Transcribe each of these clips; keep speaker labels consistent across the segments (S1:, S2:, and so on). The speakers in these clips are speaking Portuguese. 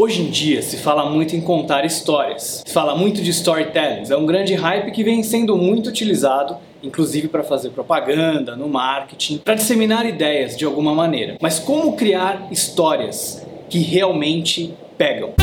S1: Hoje em dia se fala muito em contar histórias, se fala muito de storytelling, é um grande hype que vem sendo muito utilizado inclusive para fazer propaganda, no marketing, para disseminar ideias de alguma maneira. Mas como criar histórias que realmente pegam?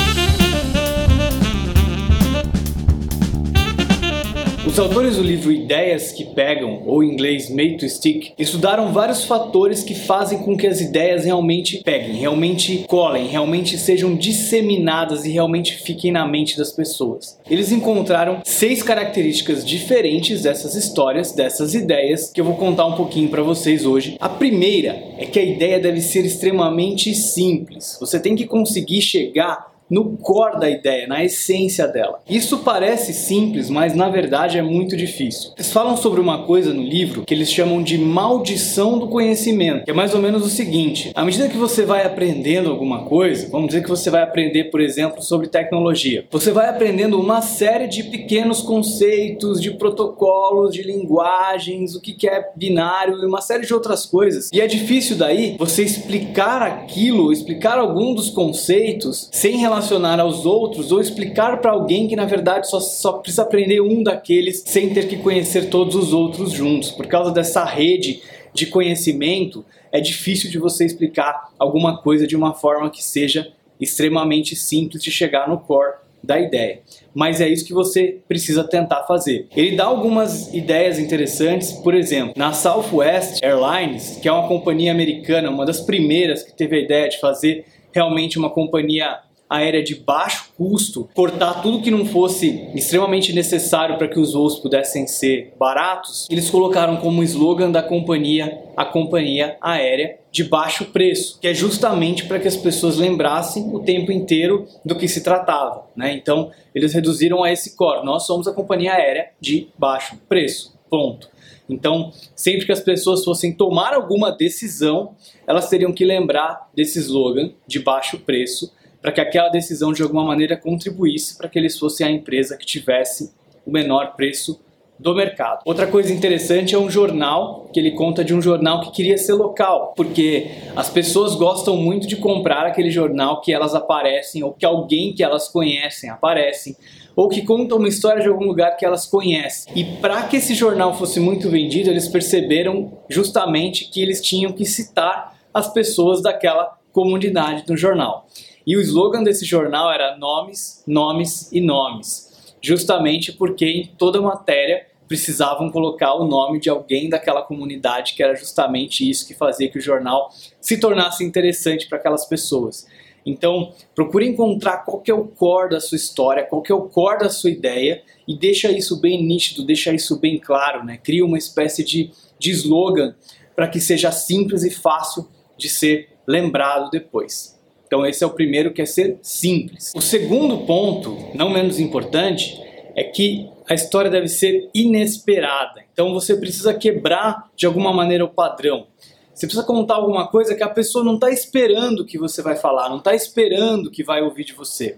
S1: Os autores do livro Ideias que Pegam, ou em inglês Made to Stick, estudaram vários fatores que fazem com que as ideias realmente peguem, realmente colhem, realmente sejam disseminadas e realmente fiquem na mente das pessoas. Eles encontraram seis características diferentes dessas histórias, dessas ideias, que eu vou contar um pouquinho para vocês hoje. A primeira é que a ideia deve ser extremamente simples. Você tem que conseguir chegar no core da ideia, na essência dela. Isso parece simples, mas na verdade é muito difícil. Eles falam sobre uma coisa no livro que eles chamam de maldição do conhecimento, que é mais ou menos o seguinte: à medida que você vai aprendendo alguma coisa, vamos dizer que você vai aprender, por exemplo, sobre tecnologia, você vai aprendendo uma série de pequenos conceitos, de protocolos, de linguagens, o que é binário e uma série de outras coisas. E é difícil daí você explicar aquilo, explicar algum dos conceitos sem relação relacionar aos outros ou explicar para alguém que na verdade só, só precisa aprender um daqueles sem ter que conhecer todos os outros juntos. Por causa dessa rede de conhecimento, é difícil de você explicar alguma coisa de uma forma que seja extremamente simples de chegar no core da ideia. Mas é isso que você precisa tentar fazer. Ele dá algumas ideias interessantes, por exemplo, na Southwest Airlines, que é uma companhia americana, uma das primeiras que teve a ideia de fazer realmente uma companhia aérea de baixo custo, cortar tudo que não fosse extremamente necessário para que os voos pudessem ser baratos, eles colocaram como slogan da companhia a companhia aérea de baixo preço, que é justamente para que as pessoas lembrassem o tempo inteiro do que se tratava. Né? Então, eles reduziram a esse core: nós somos a companhia aérea de baixo preço. Ponto. Então, sempre que as pessoas fossem tomar alguma decisão, elas teriam que lembrar desse slogan de baixo preço para que aquela decisão de alguma maneira contribuísse para que eles fossem a empresa que tivesse o menor preço do mercado. Outra coisa interessante é um jornal, que ele conta de um jornal que queria ser local, porque as pessoas gostam muito de comprar aquele jornal que elas aparecem ou que alguém que elas conhecem aparecem, ou que conta uma história de algum lugar que elas conhecem. E para que esse jornal fosse muito vendido, eles perceberam justamente que eles tinham que citar as pessoas daquela comunidade do jornal. E o slogan desse jornal era nomes, nomes e nomes, justamente porque em toda matéria precisavam colocar o nome de alguém daquela comunidade, que era justamente isso que fazia que o jornal se tornasse interessante para aquelas pessoas. Então, procure encontrar qual é o core da sua história, qual é o core da sua ideia e deixa isso bem nítido, deixa isso bem claro, né? Cria uma espécie de, de slogan para que seja simples e fácil de ser lembrado depois. Então esse é o primeiro que é ser simples. O segundo ponto, não menos importante, é que a história deve ser inesperada. Então você precisa quebrar de alguma maneira o padrão. Você precisa contar alguma coisa que a pessoa não está esperando que você vai falar, não está esperando que vai ouvir de você.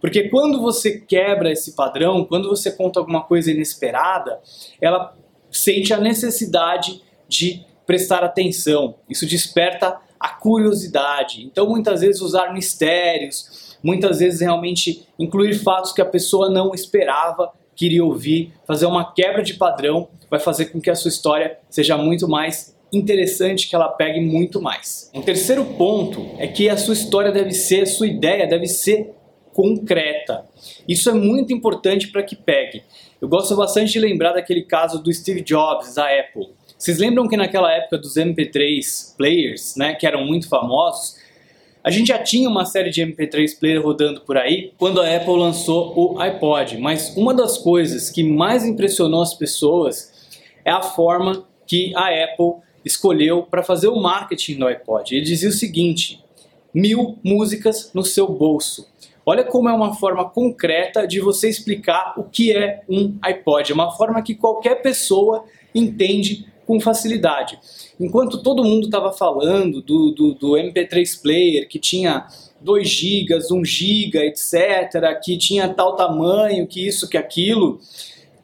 S1: Porque quando você quebra esse padrão, quando você conta alguma coisa inesperada, ela sente a necessidade de prestar atenção. Isso desperta a curiosidade. Então, muitas vezes, usar mistérios, muitas vezes, realmente incluir fatos que a pessoa não esperava queria ouvir, fazer uma quebra de padrão, vai fazer com que a sua história seja muito mais interessante, que ela pegue muito mais. Um terceiro ponto é que a sua história deve ser, a sua ideia deve ser concreta. Isso é muito importante para que pegue. Eu gosto bastante de lembrar daquele caso do Steve Jobs da Apple. Vocês lembram que naquela época dos MP3 players, né, que eram muito famosos, a gente já tinha uma série de MP3 player rodando por aí quando a Apple lançou o iPod, mas uma das coisas que mais impressionou as pessoas é a forma que a Apple escolheu para fazer o marketing do iPod. Ele dizia o seguinte: mil músicas no seu bolso. Olha como é uma forma concreta de você explicar o que é um iPod. É uma forma que qualquer pessoa entende com facilidade. Enquanto todo mundo estava falando do, do, do, MP3 Player, que tinha 2 GB, 1 GB, etc., que tinha tal tamanho, que isso, que aquilo,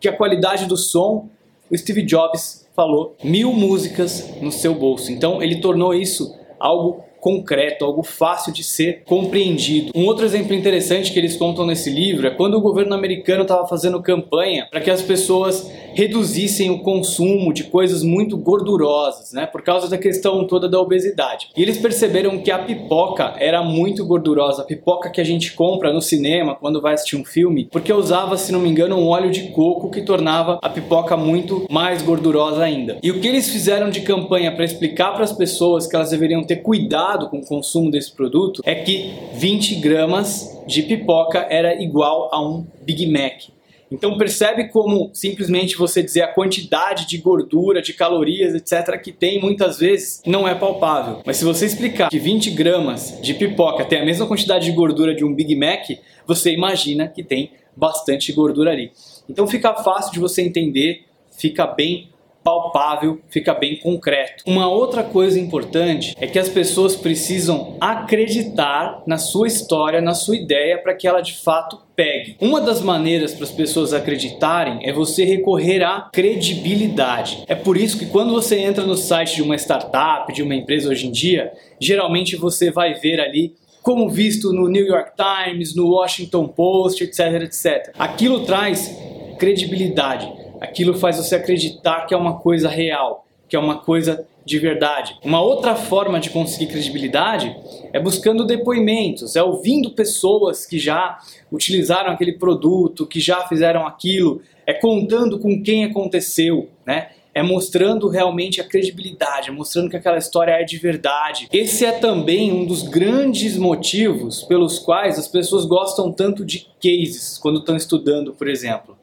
S1: que a qualidade do som, o Steve Jobs falou mil músicas no seu bolso. Então ele tornou isso algo concreto, algo fácil de ser compreendido. Um outro exemplo interessante que eles contam nesse livro é quando o governo americano estava fazendo campanha para que as pessoas reduzissem o consumo de coisas muito gordurosas, né, por causa da questão toda da obesidade. E eles perceberam que a pipoca era muito gordurosa, a pipoca que a gente compra no cinema quando vai assistir um filme, porque usava, se não me engano, um óleo de coco que tornava a pipoca muito mais gordurosa ainda. E o que eles fizeram de campanha para explicar para as pessoas que elas deveriam ter cuidado com o consumo desse produto é que 20 gramas de pipoca era igual a um Big Mac. Então percebe como simplesmente você dizer a quantidade de gordura, de calorias, etc. que tem muitas vezes não é palpável. Mas se você explicar que 20 gramas de pipoca tem a mesma quantidade de gordura de um Big Mac, você imagina que tem bastante gordura ali. Então fica fácil de você entender, fica bem palpável, fica bem concreto. Uma outra coisa importante é que as pessoas precisam acreditar na sua história, na sua ideia, para que ela de fato pegue. Uma das maneiras para as pessoas acreditarem é você recorrer à credibilidade. É por isso que quando você entra no site de uma startup, de uma empresa hoje em dia, geralmente você vai ver ali como visto no New York Times, no Washington Post, etc, etc. Aquilo traz credibilidade aquilo faz você acreditar que é uma coisa real, que é uma coisa de verdade. Uma outra forma de conseguir credibilidade é buscando depoimentos, é ouvindo pessoas que já utilizaram aquele produto, que já fizeram aquilo, é contando com quem aconteceu, né? É mostrando realmente a credibilidade, é mostrando que aquela história é de verdade. Esse é também um dos grandes motivos pelos quais as pessoas gostam tanto de cases quando estão estudando, por exemplo.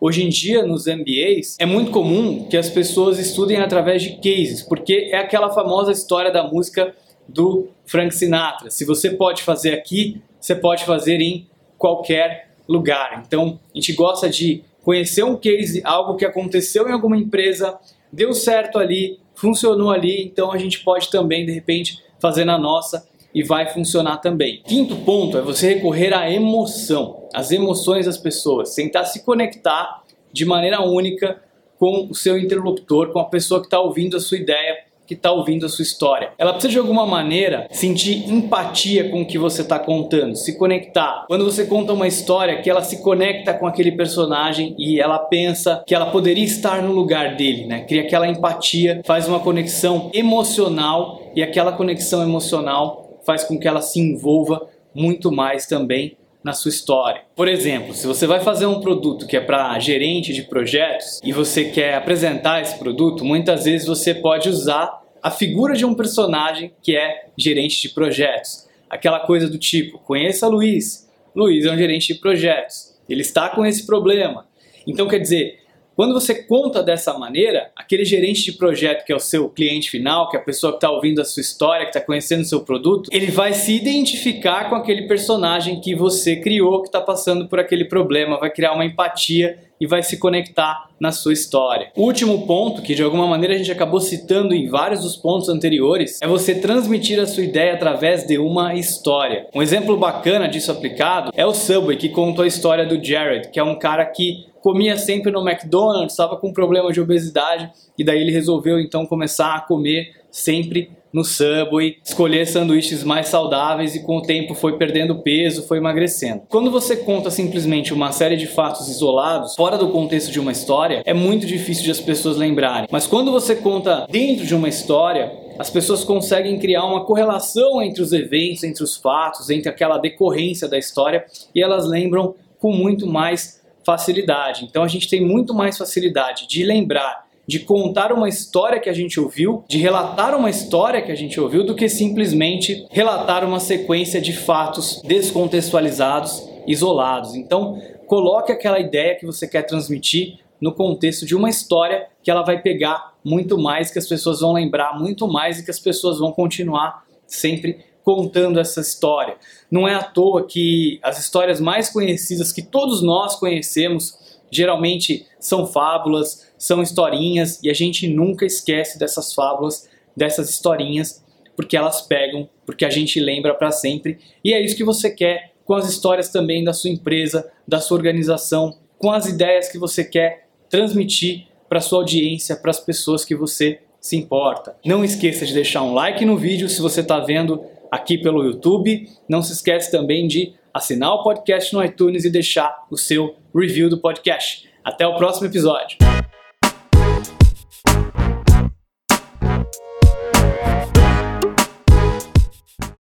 S1: Hoje em dia, nos MBAs, é muito comum que as pessoas estudem através de cases, porque é aquela famosa história da música do Frank Sinatra. Se você pode fazer aqui, você pode fazer em qualquer lugar. Então, a gente gosta de conhecer um case, algo que aconteceu em alguma empresa, deu certo ali, funcionou ali, então a gente pode também, de repente, fazer na nossa e vai funcionar também. Quinto ponto é você recorrer à emoção, as emoções das pessoas, tentar se conectar de maneira única com o seu interlocutor, com a pessoa que está ouvindo a sua ideia, que está ouvindo a sua história. Ela precisa de alguma maneira sentir empatia com o que você está contando, se conectar. Quando você conta uma história, que ela se conecta com aquele personagem e ela pensa que ela poderia estar no lugar dele, né? Cria aquela empatia, faz uma conexão emocional e aquela conexão emocional faz com que ela se envolva muito mais também na sua história. Por exemplo, se você vai fazer um produto que é para gerente de projetos e você quer apresentar esse produto, muitas vezes você pode usar a figura de um personagem que é gerente de projetos. Aquela coisa do tipo, conheça Luiz. Luiz é um gerente de projetos. Ele está com esse problema. Então, quer dizer, quando você conta dessa maneira, aquele gerente de projeto que é o seu cliente final, que é a pessoa que está ouvindo a sua história, que está conhecendo o seu produto, ele vai se identificar com aquele personagem que você criou, que está passando por aquele problema, vai criar uma empatia e vai se conectar na sua história. O último ponto, que de alguma maneira a gente acabou citando em vários dos pontos anteriores, é você transmitir a sua ideia através de uma história. Um exemplo bacana disso aplicado é o Subway, que contou a história do Jared, que é um cara que comia sempre no McDonald's, estava com problema de obesidade e daí ele resolveu então começar a comer sempre no Subway, escolher sanduíches mais saudáveis e com o tempo foi perdendo peso, foi emagrecendo. Quando você conta simplesmente uma série de fatos isolados, fora do contexto de uma história, é muito difícil de as pessoas lembrarem. Mas quando você conta dentro de uma história, as pessoas conseguem criar uma correlação entre os eventos, entre os fatos, entre aquela decorrência da história e elas lembram com muito mais facilidade. Então a gente tem muito mais facilidade de lembrar, de contar uma história que a gente ouviu, de relatar uma história que a gente ouviu, do que simplesmente relatar uma sequência de fatos descontextualizados, isolados. Então coloque aquela ideia que você quer transmitir no contexto de uma história que ela vai pegar muito mais, que as pessoas vão lembrar muito mais e que as pessoas vão continuar sempre contando essa história. Não é à toa que as histórias mais conhecidas que todos nós conhecemos geralmente são fábulas, são historinhas e a gente nunca esquece dessas fábulas, dessas historinhas, porque elas pegam, porque a gente lembra para sempre. E é isso que você quer com as histórias também da sua empresa, da sua organização, com as ideias que você quer transmitir para sua audiência, para as pessoas que você se importa. Não esqueça de deixar um like no vídeo se você está vendo aqui pelo YouTube. Não se esqueça também de assinar o podcast no iTunes e deixar o seu review do podcast. Até o próximo episódio.